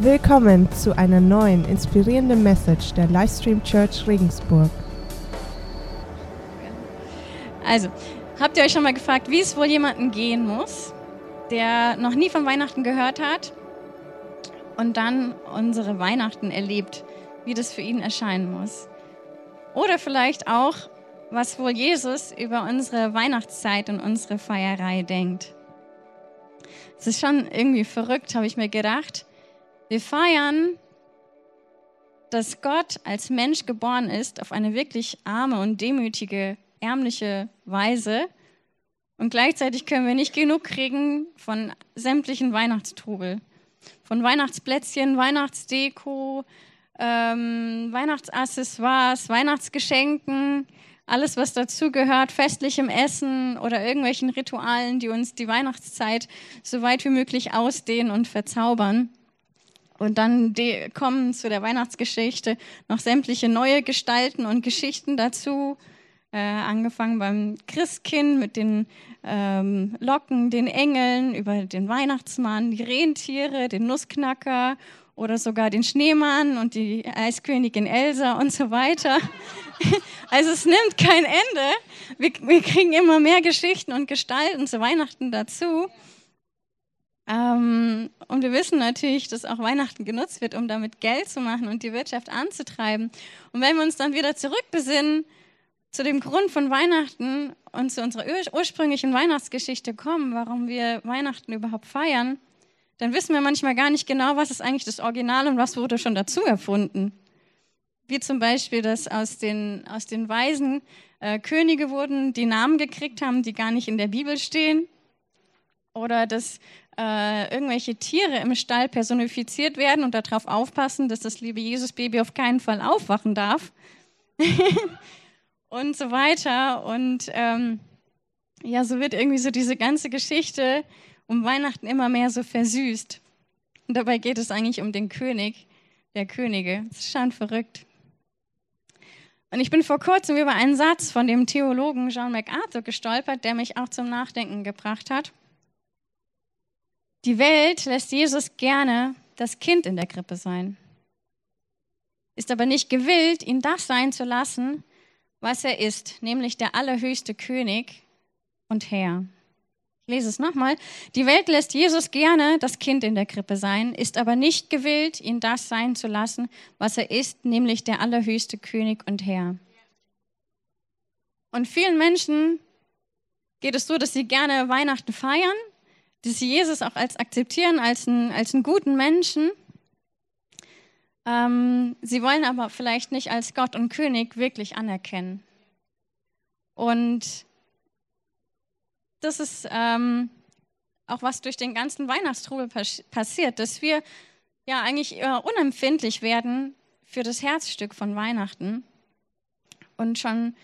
Willkommen zu einer neuen inspirierenden Message der Livestream Church Regensburg. Also, habt ihr euch schon mal gefragt, wie es wohl jemanden gehen muss, der noch nie von Weihnachten gehört hat und dann unsere Weihnachten erlebt, wie das für ihn erscheinen muss? Oder vielleicht auch, was wohl Jesus über unsere Weihnachtszeit und unsere Feierei denkt. Es ist schon irgendwie verrückt, habe ich mir gedacht. Wir feiern, dass Gott als Mensch geboren ist auf eine wirklich arme und demütige, ärmliche Weise. Und gleichzeitig können wir nicht genug kriegen von sämtlichen Weihnachtstrubel. Von Weihnachtsplätzchen, Weihnachtsdeko, ähm, Weihnachtsaccessoires, Weihnachtsgeschenken, alles, was dazugehört, festlichem Essen oder irgendwelchen Ritualen, die uns die Weihnachtszeit so weit wie möglich ausdehnen und verzaubern. Und dann kommen zu der Weihnachtsgeschichte noch sämtliche neue Gestalten und Geschichten dazu. Äh, angefangen beim Christkind mit den ähm, Locken, den Engeln, über den Weihnachtsmann, die Rentiere, den Nussknacker oder sogar den Schneemann und die Eiskönigin Elsa und so weiter. Also es nimmt kein Ende. Wir, wir kriegen immer mehr Geschichten und Gestalten zu Weihnachten dazu. Ähm, und wir wissen natürlich, dass auch Weihnachten genutzt wird, um damit Geld zu machen und die Wirtschaft anzutreiben. Und wenn wir uns dann wieder zurückbesinnen zu dem Grund von Weihnachten und zu unserer ursprünglichen Weihnachtsgeschichte kommen, warum wir Weihnachten überhaupt feiern, dann wissen wir manchmal gar nicht genau, was ist eigentlich das Original und was wurde schon dazu erfunden. Wie zum Beispiel, dass aus den, aus den Weisen äh, Könige wurden, die Namen gekriegt haben, die gar nicht in der Bibel stehen. Oder dass äh, irgendwelche Tiere im Stall personifiziert werden und darauf aufpassen, dass das liebe Jesus-Baby auf keinen Fall aufwachen darf. und so weiter. Und ähm, ja, so wird irgendwie so diese ganze Geschichte um Weihnachten immer mehr so versüßt. Und dabei geht es eigentlich um den König der Könige. Das ist schon verrückt. Und ich bin vor kurzem über einen Satz von dem Theologen John MacArthur gestolpert, der mich auch zum Nachdenken gebracht hat. Die Welt lässt Jesus gerne das Kind in der Krippe sein, ist aber nicht gewillt, ihn das sein zu lassen, was er ist, nämlich der allerhöchste König und Herr. Ich lese es nochmal. Die Welt lässt Jesus gerne das Kind in der Krippe sein, ist aber nicht gewillt, ihn das sein zu lassen, was er ist, nämlich der allerhöchste König und Herr. Und vielen Menschen geht es so, dass sie gerne Weihnachten feiern, sie Jesus auch als akzeptieren, als einen, als einen guten Menschen. Ähm, sie wollen aber vielleicht nicht als Gott und König wirklich anerkennen. Und das ist ähm, auch was durch den ganzen Weihnachtstrubel passiert, dass wir ja eigentlich unempfindlich werden für das Herzstück von Weihnachten und schon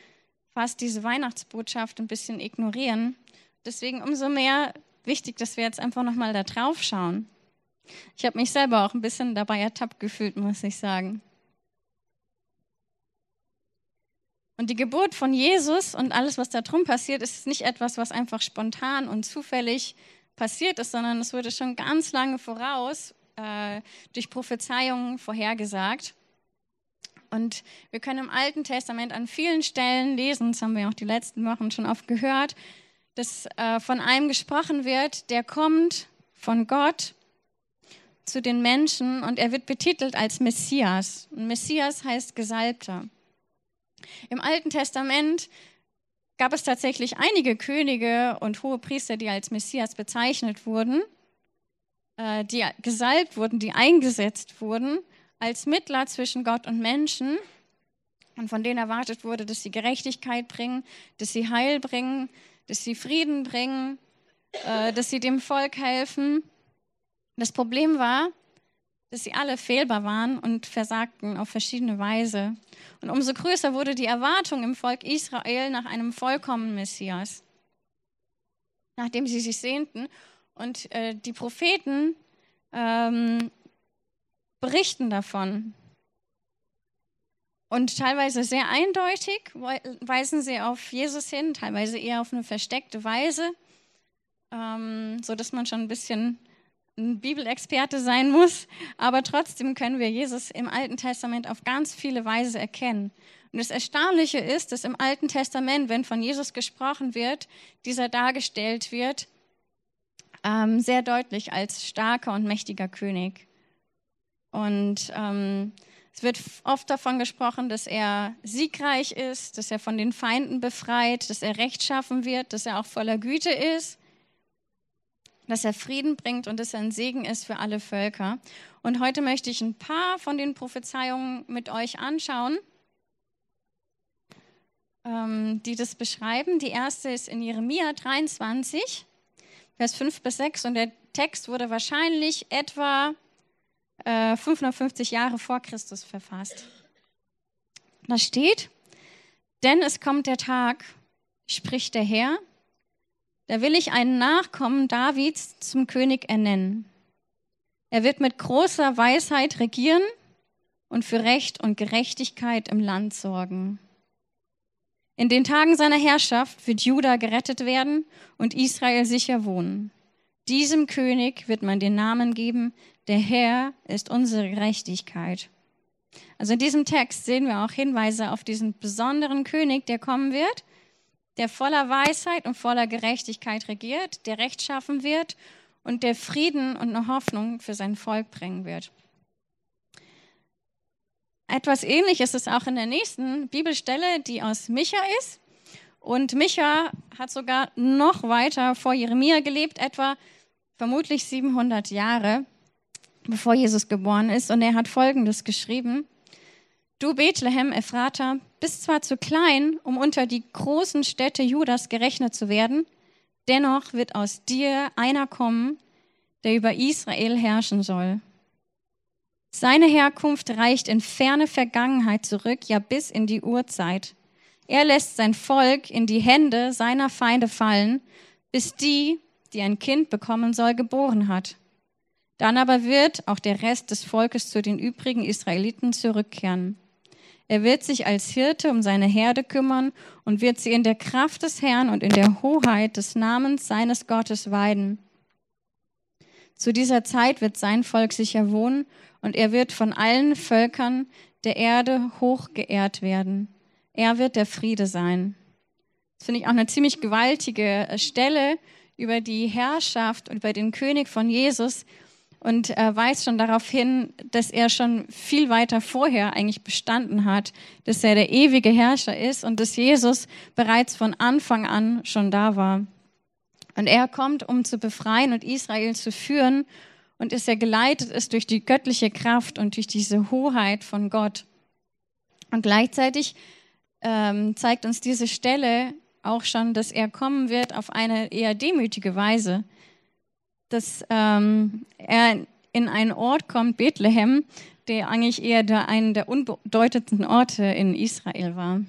fast diese Weihnachtsbotschaft ein bisschen ignorieren. Deswegen umso mehr wichtig, dass wir jetzt einfach nochmal da drauf schauen. Ich habe mich selber auch ein bisschen dabei ertappt gefühlt, muss ich sagen. Und die Geburt von Jesus und alles, was da drum passiert, ist nicht etwas, was einfach spontan und zufällig passiert ist, sondern es wurde schon ganz lange voraus äh, durch Prophezeiungen vorhergesagt. Und wir können im Alten Testament an vielen Stellen lesen, das haben wir auch die letzten Wochen schon oft gehört, dass äh, von einem gesprochen wird, der kommt von Gott zu den Menschen und er wird betitelt als Messias. Und Messias heißt Gesalbter. Im Alten Testament gab es tatsächlich einige Könige und hohe Priester, die als Messias bezeichnet wurden, äh, die gesalbt wurden, die eingesetzt wurden als Mittler zwischen Gott und Menschen und von denen erwartet wurde, dass sie Gerechtigkeit bringen, dass sie Heil bringen, dass sie Frieden bringen, äh, dass sie dem Volk helfen. Das Problem war, dass sie alle fehlbar waren und versagten auf verschiedene Weise. Und umso größer wurde die Erwartung im Volk Israel nach einem vollkommenen Messias, nachdem sie sich sehnten. Und äh, die Propheten ähm, berichten davon, und teilweise sehr eindeutig weisen sie auf Jesus hin, teilweise eher auf eine versteckte Weise, ähm, so dass man schon ein bisschen ein Bibelexperte sein muss, aber trotzdem können wir Jesus im Alten Testament auf ganz viele Weise erkennen. Und das Erstaunliche ist, dass im Alten Testament, wenn von Jesus gesprochen wird, dieser dargestellt wird, ähm, sehr deutlich als starker und mächtiger König. Und ähm, es wird oft davon gesprochen, dass er siegreich ist, dass er von den Feinden befreit, dass er rechtschaffen wird, dass er auch voller Güte ist dass er Frieden bringt und dass er ein Segen ist für alle Völker. Und heute möchte ich ein paar von den Prophezeiungen mit euch anschauen, ähm, die das beschreiben. Die erste ist in Jeremia 23, Vers 5 bis 6 und der Text wurde wahrscheinlich etwa äh, 550 Jahre vor Christus verfasst. Da steht, denn es kommt der Tag, spricht der Herr, da will ich einen Nachkommen Davids zum König ernennen. Er wird mit großer Weisheit regieren und für Recht und Gerechtigkeit im Land sorgen. In den Tagen seiner Herrschaft wird Juda gerettet werden und Israel sicher wohnen. Diesem König wird man den Namen geben, der Herr ist unsere Gerechtigkeit. Also in diesem Text sehen wir auch Hinweise auf diesen besonderen König, der kommen wird der voller Weisheit und voller Gerechtigkeit regiert, der Recht schaffen wird und der Frieden und eine Hoffnung für sein Volk bringen wird. Etwas ähnliches ist auch in der nächsten Bibelstelle, die aus Micha ist. Und Micha hat sogar noch weiter vor Jeremia gelebt, etwa vermutlich 700 Jahre, bevor Jesus geboren ist. Und er hat Folgendes geschrieben. Du Bethlehem, Ephrata, bist zwar zu klein, um unter die großen Städte Judas gerechnet zu werden, dennoch wird aus dir einer kommen, der über Israel herrschen soll. Seine Herkunft reicht in ferne Vergangenheit zurück, ja bis in die Urzeit. Er lässt sein Volk in die Hände seiner Feinde fallen, bis die, die ein Kind bekommen soll, geboren hat. Dann aber wird auch der Rest des Volkes zu den übrigen Israeliten zurückkehren. Er wird sich als Hirte um seine Herde kümmern und wird sie in der Kraft des Herrn und in der Hoheit des Namens seines Gottes weiden. Zu dieser Zeit wird sein Volk sicher wohnen und er wird von allen Völkern der Erde hoch geehrt werden. Er wird der Friede sein. Das finde ich auch eine ziemlich gewaltige Stelle über die Herrschaft und über den König von Jesus, und er weist schon darauf hin, dass er schon viel weiter vorher eigentlich bestanden hat, dass er der ewige Herrscher ist und dass Jesus bereits von Anfang an schon da war. Und er kommt, um zu befreien und Israel zu führen und ist er geleitet ist durch die göttliche Kraft und durch diese Hoheit von Gott. Und gleichzeitig ähm, zeigt uns diese Stelle auch schon, dass er kommen wird auf eine eher demütige Weise dass ähm, er in einen Ort kommt, Bethlehem, der eigentlich eher der, einer der unbedeutendsten Orte in Israel war.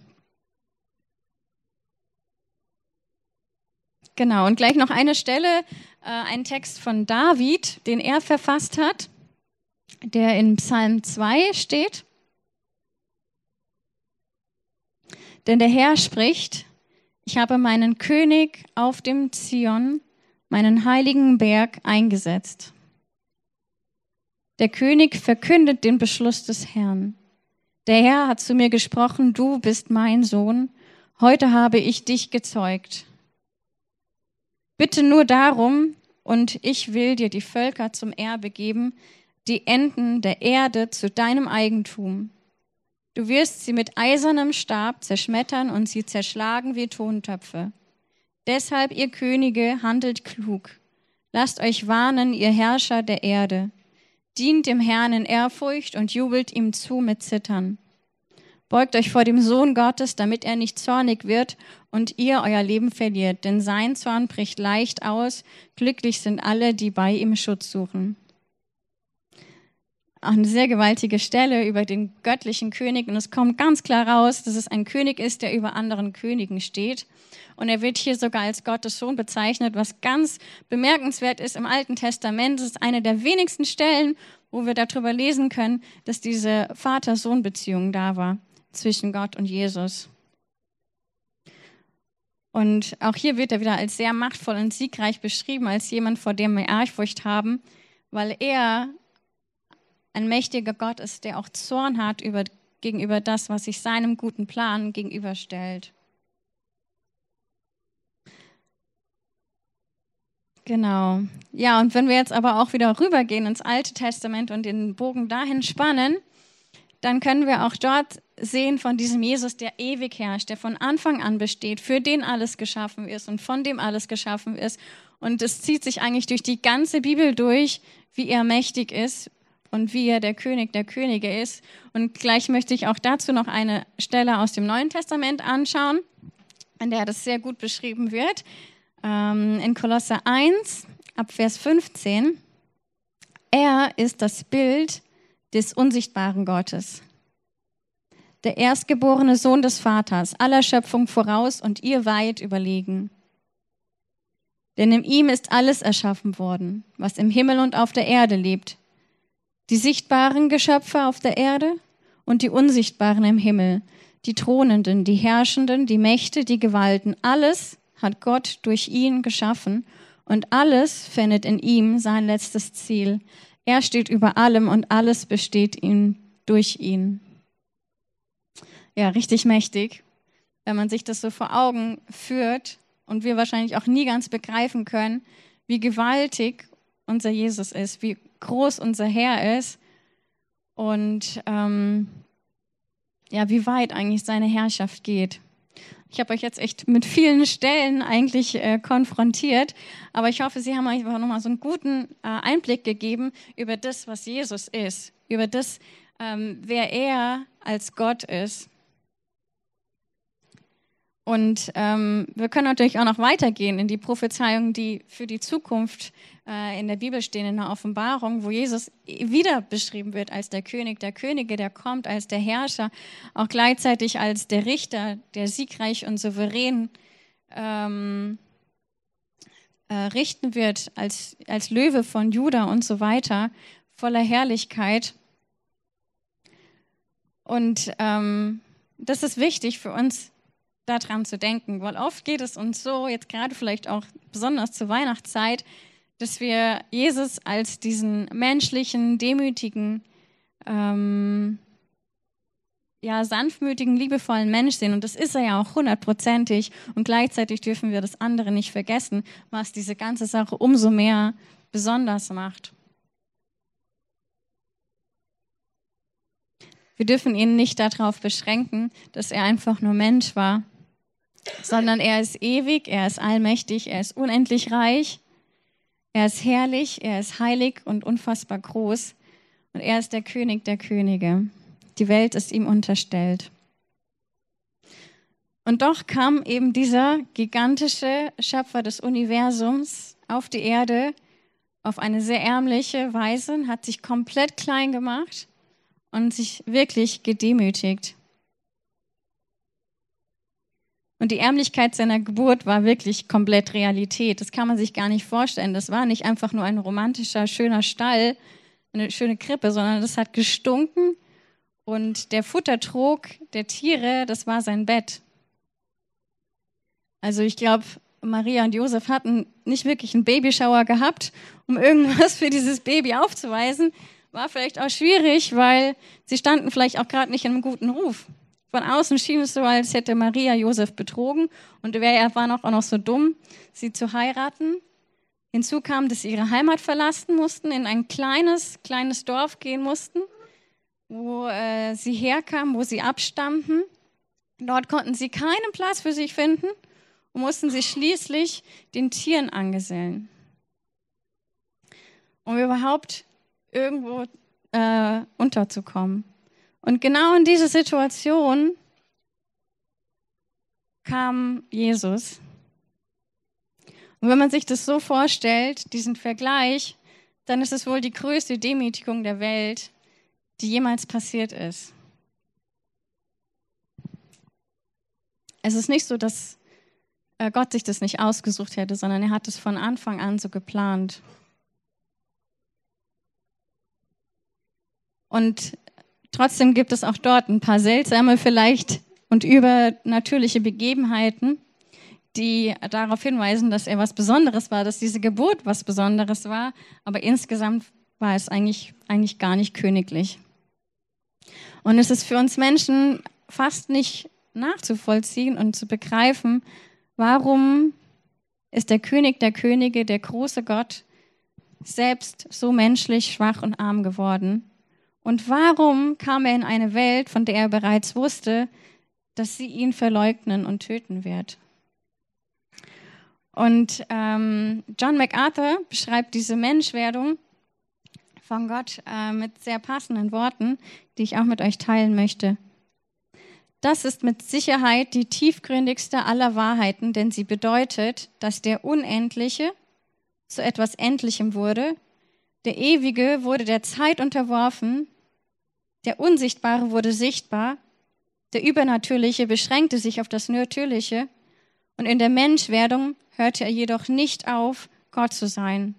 Genau, und gleich noch eine Stelle, äh, ein Text von David, den er verfasst hat, der in Psalm 2 steht. Denn der Herr spricht, ich habe meinen König auf dem Zion, meinen heiligen Berg eingesetzt. Der König verkündet den Beschluss des Herrn. Der Herr hat zu mir gesprochen, du bist mein Sohn, heute habe ich dich gezeugt. Bitte nur darum, und ich will dir die Völker zum Erbe geben, die Enden der Erde zu deinem Eigentum. Du wirst sie mit eisernem Stab zerschmettern und sie zerschlagen wie Tontöpfe. Deshalb, ihr Könige, handelt klug. Lasst euch warnen, ihr Herrscher der Erde. Dient dem Herrn in Ehrfurcht und jubelt ihm zu mit Zittern. Beugt euch vor dem Sohn Gottes, damit er nicht zornig wird und ihr euer Leben verliert, denn sein Zorn bricht leicht aus. Glücklich sind alle, die bei ihm Schutz suchen. Auch eine sehr gewaltige Stelle über den göttlichen König und es kommt ganz klar raus, dass es ein König ist, der über anderen Königen steht. Und er wird hier sogar als Gottes Sohn bezeichnet, was ganz bemerkenswert ist im Alten Testament. Das ist eine der wenigsten Stellen, wo wir darüber lesen können, dass diese Vater-Sohn-Beziehung da war zwischen Gott und Jesus. Und auch hier wird er wieder als sehr machtvoll und siegreich beschrieben, als jemand, vor dem wir Ehrfurcht haben, weil er ein mächtiger Gott ist, der auch Zorn hat über, gegenüber das, was sich seinem guten Plan gegenüberstellt. Genau. Ja, und wenn wir jetzt aber auch wieder rübergehen ins Alte Testament und den Bogen dahin spannen, dann können wir auch dort sehen von diesem Jesus, der ewig herrscht, der von Anfang an besteht, für den alles geschaffen ist und von dem alles geschaffen ist. Und es zieht sich eigentlich durch die ganze Bibel durch, wie er mächtig ist und wie er der König der Könige ist. Und gleich möchte ich auch dazu noch eine Stelle aus dem Neuen Testament anschauen, in der das sehr gut beschrieben wird. Ähm, in Kolosse 1, ab Vers 15. Er ist das Bild des unsichtbaren Gottes. Der erstgeborene Sohn des Vaters, aller Schöpfung voraus und ihr weit überlegen. Denn in ihm ist alles erschaffen worden, was im Himmel und auf der Erde lebt. Die sichtbaren Geschöpfe auf der Erde und die unsichtbaren im Himmel, die Thronenden, die Herrschenden, die Mächte, die Gewalten, alles hat Gott durch ihn geschaffen und alles findet in ihm sein letztes Ziel. Er steht über allem und alles besteht ihm durch ihn. Ja, richtig mächtig, wenn man sich das so vor Augen führt und wir wahrscheinlich auch nie ganz begreifen können, wie gewaltig unser Jesus ist, wie groß unser Herr ist und ähm, ja, wie weit eigentlich seine Herrschaft geht. Ich habe euch jetzt echt mit vielen Stellen eigentlich äh, konfrontiert, aber ich hoffe, Sie haben euch nochmal so einen guten äh, Einblick gegeben über das, was Jesus ist, über das, ähm, wer er als Gott ist. Und ähm, wir können natürlich auch noch weitergehen in die Prophezeiungen, die für die Zukunft äh, in der Bibel stehen, in der Offenbarung, wo Jesus wieder beschrieben wird als der König der Könige, der kommt, als der Herrscher, auch gleichzeitig als der Richter, der siegreich und souverän ähm, äh, richten wird, als, als Löwe von Juda und so weiter, voller Herrlichkeit. Und ähm, das ist wichtig für uns daran zu denken, weil oft geht es uns so, jetzt gerade vielleicht auch besonders zur Weihnachtszeit, dass wir Jesus als diesen menschlichen, demütigen, ähm, ja, sanftmütigen, liebevollen Mensch sehen. Und das ist er ja auch hundertprozentig. Und gleichzeitig dürfen wir das andere nicht vergessen, was diese ganze Sache umso mehr besonders macht. Wir dürfen ihn nicht darauf beschränken, dass er einfach nur Mensch war, sondern er ist ewig, er ist allmächtig, er ist unendlich reich, er ist herrlich, er ist heilig und unfassbar groß und er ist der König der Könige. Die Welt ist ihm unterstellt. Und doch kam eben dieser gigantische Schöpfer des Universums auf die Erde auf eine sehr ärmliche Weise, hat sich komplett klein gemacht und sich wirklich gedemütigt. Und die Ärmlichkeit seiner Geburt war wirklich komplett Realität. Das kann man sich gar nicht vorstellen. Das war nicht einfach nur ein romantischer, schöner Stall, eine schöne Krippe, sondern das hat gestunken. Und der Futtertrog der Tiere, das war sein Bett. Also ich glaube, Maria und Josef hatten nicht wirklich einen Babyschauer gehabt, um irgendwas für dieses Baby aufzuweisen. War vielleicht auch schwierig, weil sie standen vielleicht auch gerade nicht in einem guten Ruf. Von außen schien es so, als hätte Maria Josef betrogen und er war noch, auch noch so dumm, sie zu heiraten. Hinzu kam, dass sie ihre Heimat verlassen mussten, in ein kleines, kleines Dorf gehen mussten, wo äh, sie herkamen, wo sie abstammten. Dort konnten sie keinen Platz für sich finden und mussten sich schließlich den Tieren angesellen. Um überhaupt irgendwo äh, unterzukommen. Und genau in diese Situation kam Jesus. Und wenn man sich das so vorstellt, diesen Vergleich, dann ist es wohl die größte Demütigung der Welt, die jemals passiert ist. Es ist nicht so, dass äh, Gott sich das nicht ausgesucht hätte, sondern er hat es von Anfang an so geplant. Und Trotzdem gibt es auch dort ein paar seltsame vielleicht und übernatürliche Begebenheiten, die darauf hinweisen, dass er was Besonderes war, dass diese Geburt was Besonderes war. Aber insgesamt war es eigentlich, eigentlich gar nicht königlich. Und es ist für uns Menschen fast nicht nachzuvollziehen und zu begreifen, warum ist der König der Könige, der große Gott, selbst so menschlich, schwach und arm geworden? Und warum kam er in eine Welt, von der er bereits wusste, dass sie ihn verleugnen und töten wird? Und ähm, John MacArthur beschreibt diese Menschwerdung von Gott äh, mit sehr passenden Worten, die ich auch mit euch teilen möchte. Das ist mit Sicherheit die tiefgründigste aller Wahrheiten, denn sie bedeutet, dass der Unendliche zu etwas Endlichem wurde, der Ewige wurde der Zeit unterworfen, der Unsichtbare wurde sichtbar, der Übernatürliche beschränkte sich auf das Natürliche und in der Menschwerdung hörte er jedoch nicht auf, Gott zu sein,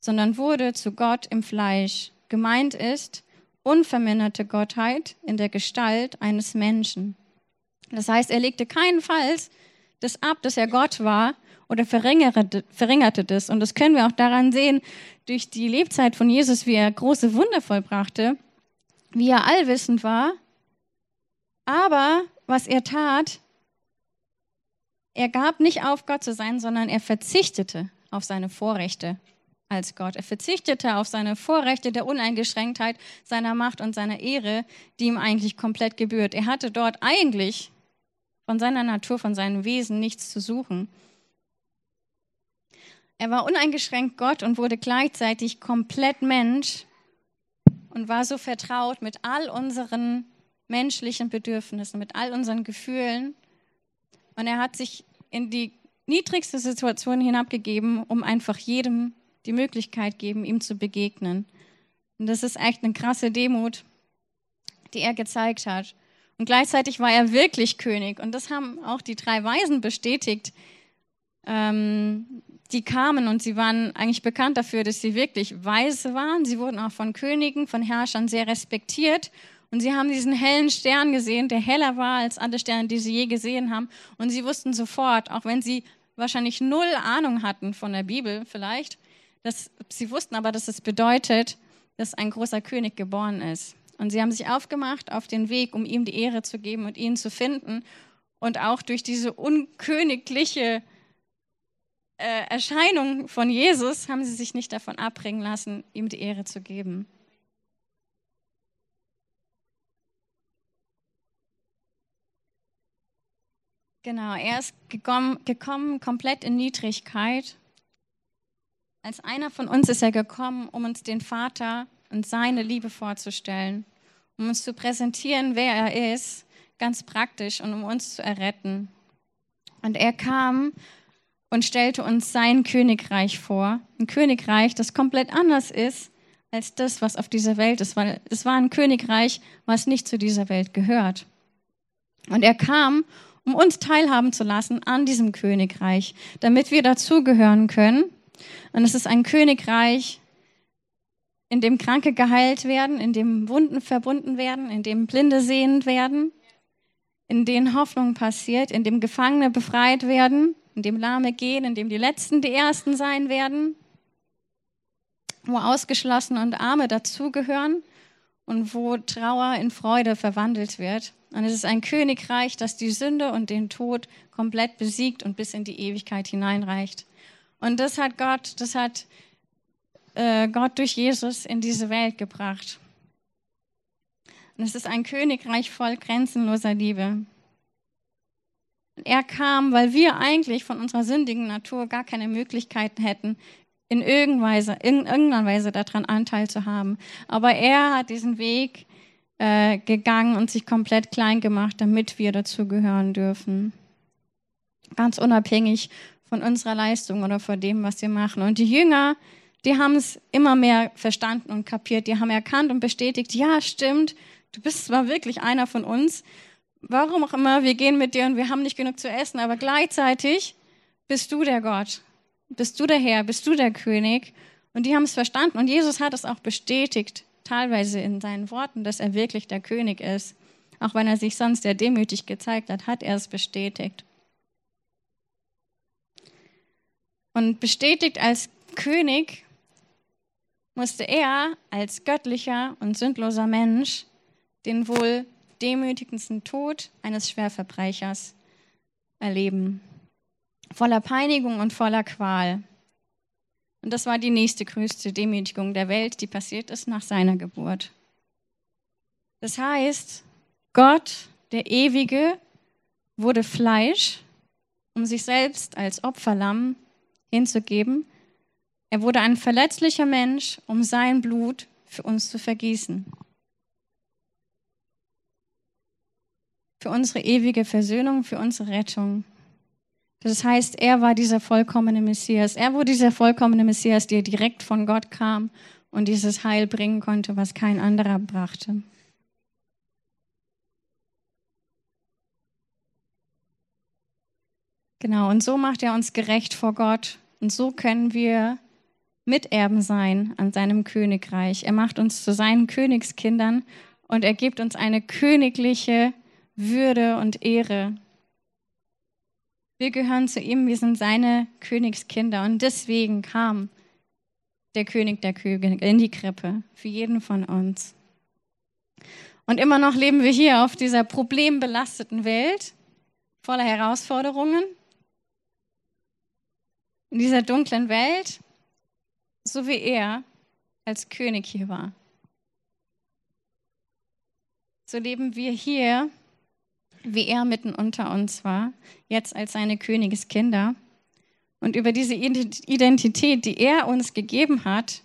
sondern wurde zu Gott im Fleisch. Gemeint ist, unverminderte Gottheit in der Gestalt eines Menschen. Das heißt, er legte keinenfalls das ab, dass er Gott war oder verringerte, verringerte das. Und das können wir auch daran sehen, durch die Lebzeit von Jesus, wie er große Wunder vollbrachte, wie er allwissend war. Aber was er tat, er gab nicht auf, Gott zu sein, sondern er verzichtete auf seine Vorrechte als Gott. Er verzichtete auf seine Vorrechte der Uneingeschränktheit, seiner Macht und seiner Ehre, die ihm eigentlich komplett gebührt. Er hatte dort eigentlich von seiner Natur, von seinem Wesen nichts zu suchen. Er war uneingeschränkt Gott und wurde gleichzeitig komplett Mensch und war so vertraut mit all unseren menschlichen Bedürfnissen, mit all unseren Gefühlen. Und er hat sich in die niedrigste Situation hinabgegeben, um einfach jedem die Möglichkeit geben, ihm zu begegnen. Und das ist echt eine krasse Demut, die er gezeigt hat. Und gleichzeitig war er wirklich König. Und das haben auch die drei Weisen bestätigt. Ähm, die kamen und sie waren eigentlich bekannt dafür, dass sie wirklich weise waren. Sie wurden auch von Königen, von Herrschern sehr respektiert. Und sie haben diesen hellen Stern gesehen, der heller war als alle Sterne, die sie je gesehen haben. Und sie wussten sofort, auch wenn sie wahrscheinlich null Ahnung hatten von der Bibel vielleicht, dass sie wussten aber, dass es bedeutet, dass ein großer König geboren ist. Und sie haben sich aufgemacht auf den Weg, um ihm die Ehre zu geben und ihn zu finden. Und auch durch diese unkönigliche äh, Erscheinung von Jesus haben sie sich nicht davon abbringen lassen, ihm die Ehre zu geben. Genau, er ist gekommen, gekommen komplett in Niedrigkeit als einer von uns ist er gekommen, um uns den Vater und seine Liebe vorzustellen, um uns zu präsentieren, wer er ist, ganz praktisch und um uns zu erretten. Und er kam und stellte uns sein Königreich vor. Ein Königreich, das komplett anders ist als das, was auf dieser Welt ist, weil es war ein Königreich, was nicht zu dieser Welt gehört. Und er kam, um uns teilhaben zu lassen an diesem Königreich, damit wir dazugehören können und es ist ein Königreich, in dem Kranke geheilt werden, in dem Wunden verbunden werden, in dem Blinde sehend werden, in dem Hoffnung passiert, in dem Gefangene befreit werden, in dem Lahme gehen, in dem die Letzten die Ersten sein werden, wo Ausgeschlossene und Arme dazugehören und wo Trauer in Freude verwandelt wird. Und es ist ein Königreich, das die Sünde und den Tod komplett besiegt und bis in die Ewigkeit hineinreicht. Und das hat Gott, das hat äh, Gott durch Jesus in diese Welt gebracht. Und es ist ein Königreich voll grenzenloser Liebe. Er kam, weil wir eigentlich von unserer sündigen Natur gar keine Möglichkeiten hätten, in irgendeiner Weise daran Anteil zu haben. Aber er hat diesen Weg äh, gegangen und sich komplett klein gemacht, damit wir dazugehören dürfen. Ganz unabhängig von unserer Leistung oder von dem, was wir machen. Und die Jünger, die haben es immer mehr verstanden und kapiert. Die haben erkannt und bestätigt, ja, stimmt, du bist zwar wirklich einer von uns. Warum auch immer, wir gehen mit dir und wir haben nicht genug zu essen, aber gleichzeitig bist du der Gott, bist du der Herr, bist du der König. Und die haben es verstanden und Jesus hat es auch bestätigt, teilweise in seinen Worten, dass er wirklich der König ist. Auch wenn er sich sonst sehr demütig gezeigt hat, hat er es bestätigt. und bestätigt als König musste er als göttlicher und sündloser Mensch den wohl demütigendsten Tod eines Schwerverbrechers erleben. Voller Peinigung und voller Qual. Und das war die nächste größte Demütigung der Welt, die passiert ist nach seiner Geburt. Das heißt, Gott, der Ewige, wurde Fleisch, um sich selbst als Opferlamm hinzugeben. Er wurde ein verletzlicher Mensch, um sein Blut für uns zu vergießen. Für unsere ewige Versöhnung, für unsere Rettung. Das heißt, er war dieser vollkommene Messias. Er wurde dieser vollkommene Messias, der direkt von Gott kam und dieses Heil bringen konnte, was kein anderer brachte. Genau, und so macht er uns gerecht vor Gott. Und so können wir Miterben sein an seinem Königreich. Er macht uns zu seinen Königskindern und er gibt uns eine königliche Würde und Ehre. Wir gehören zu ihm, wir sind seine Königskinder und deswegen kam der König der Könige in die Krippe für jeden von uns. Und immer noch leben wir hier auf dieser problembelasteten Welt voller Herausforderungen in dieser dunklen Welt, so wie er als König hier war. So leben wir hier, wie er mitten unter uns war, jetzt als seine Königeskinder. Und über diese Identität, die er uns gegeben hat,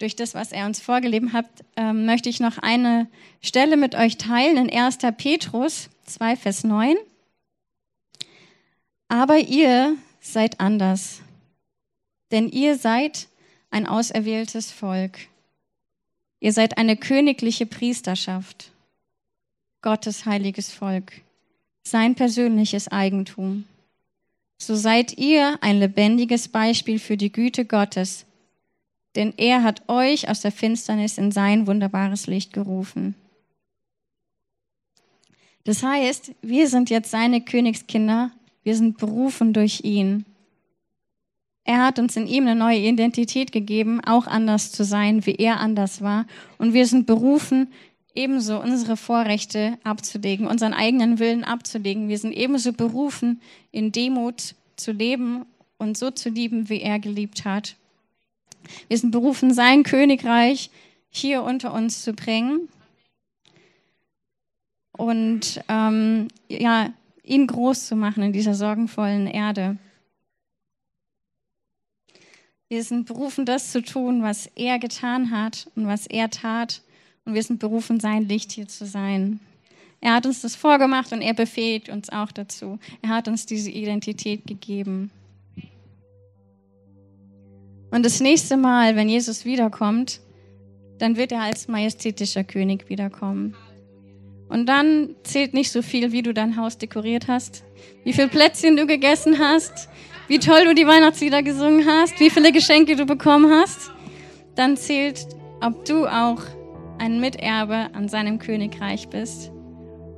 durch das, was er uns vorgelebt hat, ähm, möchte ich noch eine Stelle mit euch teilen in 1. Petrus 2, Vers 9. Aber ihr seid anders, denn ihr seid ein auserwähltes Volk. Ihr seid eine königliche Priesterschaft, Gottes heiliges Volk, sein persönliches Eigentum. So seid ihr ein lebendiges Beispiel für die Güte Gottes, denn er hat euch aus der Finsternis in sein wunderbares Licht gerufen. Das heißt, wir sind jetzt seine Königskinder wir sind berufen durch ihn. Er hat uns in ihm eine neue Identität gegeben, auch anders zu sein, wie er anders war. Und wir sind berufen, ebenso unsere Vorrechte abzulegen, unseren eigenen Willen abzulegen. Wir sind ebenso berufen, in Demut zu leben und so zu lieben, wie er geliebt hat. Wir sind berufen, sein Königreich hier unter uns zu bringen. Und ähm, ja, ihn groß zu machen in dieser sorgenvollen Erde. Wir sind berufen, das zu tun, was er getan hat und was er tat. Und wir sind berufen, sein Licht hier zu sein. Er hat uns das vorgemacht und er befähigt uns auch dazu. Er hat uns diese Identität gegeben. Und das nächste Mal, wenn Jesus wiederkommt, dann wird er als majestätischer König wiederkommen. Und dann zählt nicht so viel, wie du dein Haus dekoriert hast, wie viel Plätzchen du gegessen hast, wie toll du die Weihnachtslieder gesungen hast, wie viele Geschenke du bekommen hast. Dann zählt, ob du auch ein Miterbe an seinem Königreich bist,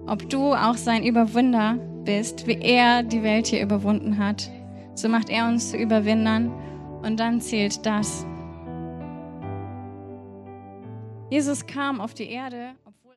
ob du auch sein Überwinder bist, wie er die Welt hier überwunden hat. So macht er uns zu Überwindern und dann zählt das. Jesus kam auf die Erde.